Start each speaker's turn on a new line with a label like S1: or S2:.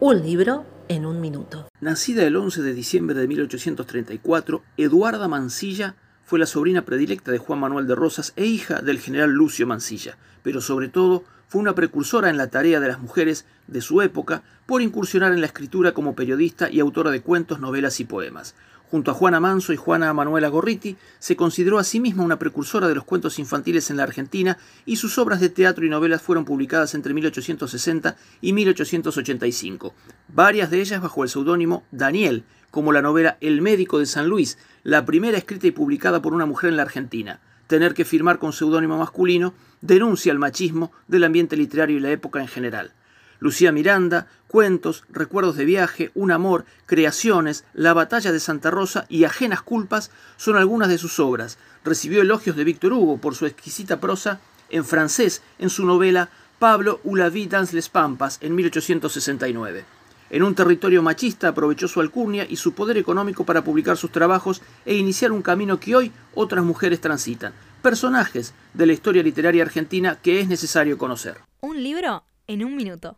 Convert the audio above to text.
S1: Un libro en un minuto.
S2: Nacida el 11 de diciembre de 1834, Eduarda Mansilla fue la sobrina predilecta de Juan Manuel de Rosas e hija del general Lucio Mansilla, pero sobre todo fue una precursora en la tarea de las mujeres de su época por incursionar en la escritura como periodista y autora de cuentos, novelas y poemas. Junto a Juana Manso y Juana Manuela Gorriti, se consideró a sí misma una precursora de los cuentos infantiles en la Argentina y sus obras de teatro y novelas fueron publicadas entre 1860 y 1885, varias de ellas bajo el seudónimo Daniel, como la novela El médico de San Luis, la primera escrita y publicada por una mujer en la Argentina. Tener que firmar con seudónimo masculino denuncia el machismo del ambiente literario y la época en general. Lucía Miranda, Cuentos, Recuerdos de viaje, Un amor, Creaciones, La batalla de Santa Rosa y Ajenas culpas son algunas de sus obras. Recibió elogios de Víctor Hugo por su exquisita prosa en francés en su novela Pablo ou la vie dans les Pampas en 1869. En un territorio machista aprovechó su alcurnia y su poder económico para publicar sus trabajos e iniciar un camino que hoy otras mujeres transitan. Personajes de la historia literaria argentina que es necesario conocer.
S3: Un libro en un minuto.